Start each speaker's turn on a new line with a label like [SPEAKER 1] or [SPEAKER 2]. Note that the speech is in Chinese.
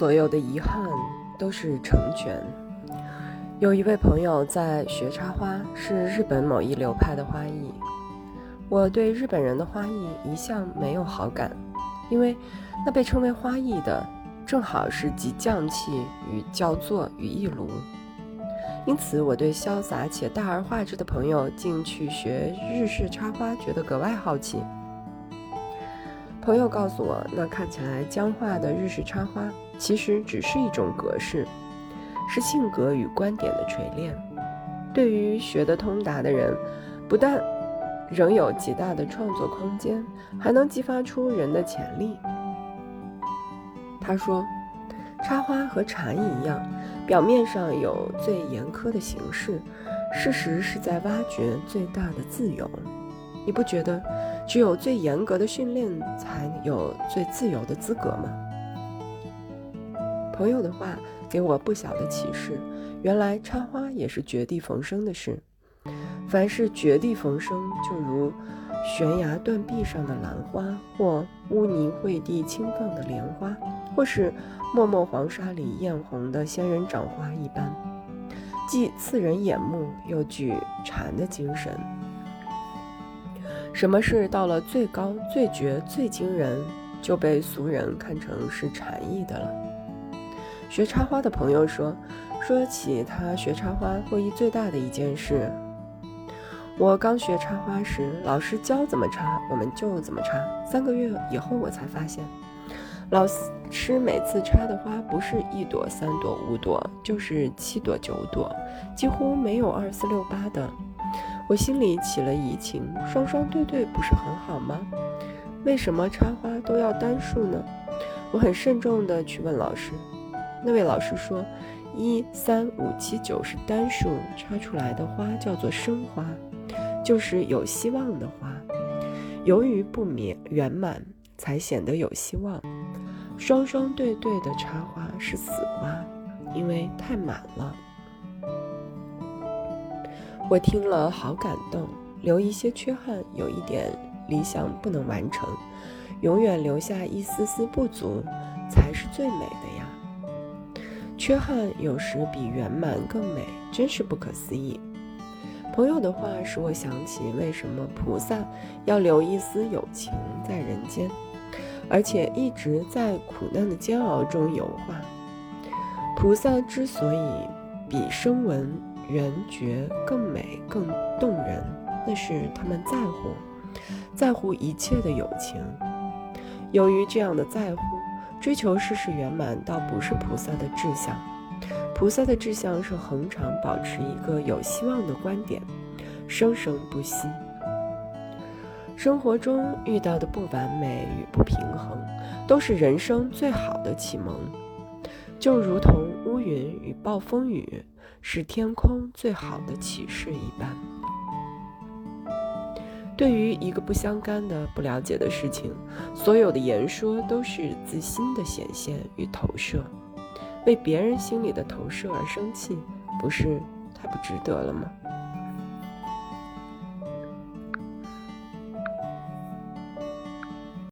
[SPEAKER 1] 所有的遗憾都是成全。有一位朋友在学插花，是日本某一流派的花艺。我对日本人的花艺一向没有好感，因为那被称为花艺的，正好是集匠气与教作于一炉。因此，我对潇洒且大而化之的朋友竟去学日式插花，觉得格外好奇。朋友告诉我，那看起来僵化的日式插花，其实只是一种格式，是性格与观点的锤炼。对于学得通达的人，不但仍有极大的创作空间，还能激发出人的潜力。他说，插花和禅一样，表面上有最严苛的形式，事实是在挖掘最大的自由。你不觉得？只有最严格的训练，才有最自由的资格吗？朋友的话给我不小的启示。原来插花也是绝地逢生的事。凡是绝地逢生，就如悬崖断壁上的兰花，或污泥秽地轻放的莲花，或是默默黄沙里艳红的仙人掌花一般，既刺人眼目，又具禅的精神。什么事到了最高、最绝、最惊人，就被俗人看成是禅意的了。学插花的朋友说，说起他学插花获益最大的一件事。我刚学插花时，老师教怎么插，我们就怎么插。三个月以后，我才发现，老师每次插的花不是一朵、三朵、五朵，就是七朵、九朵，几乎没有二四六八的。我心里起了疑情，双双对对不是很好吗？为什么插花都要单数呢？我很慎重地去问老师，那位老师说，一三五七九是单数，插出来的花叫做生花，就是有希望的花。由于不免圆满，才显得有希望。双双对对的插花是死花，因为太满了。我听了好感动，留一些缺憾，有一点理想不能完成，永远留下一丝丝不足，才是最美的呀。缺憾有时比圆满更美，真是不可思议。朋友的话使我想起，为什么菩萨要留一丝友情在人间，而且一直在苦难的煎熬中游化。菩萨之所以比声闻。缘觉更美更动人，那是他们在乎，在乎一切的友情。由于这样的在乎，追求事事圆满，倒不是菩萨的志向。菩萨的志向是恒常保持一个有希望的观点，生生不息。生活中遇到的不完美与不平衡，都是人生最好的启蒙，就如同乌云与暴风雨。是天空最好的启示一般。对于一个不相干的、不了解的事情，所有的言说都是自心的显现与投射。为别人心里的投射而生气，不是太不值得了吗？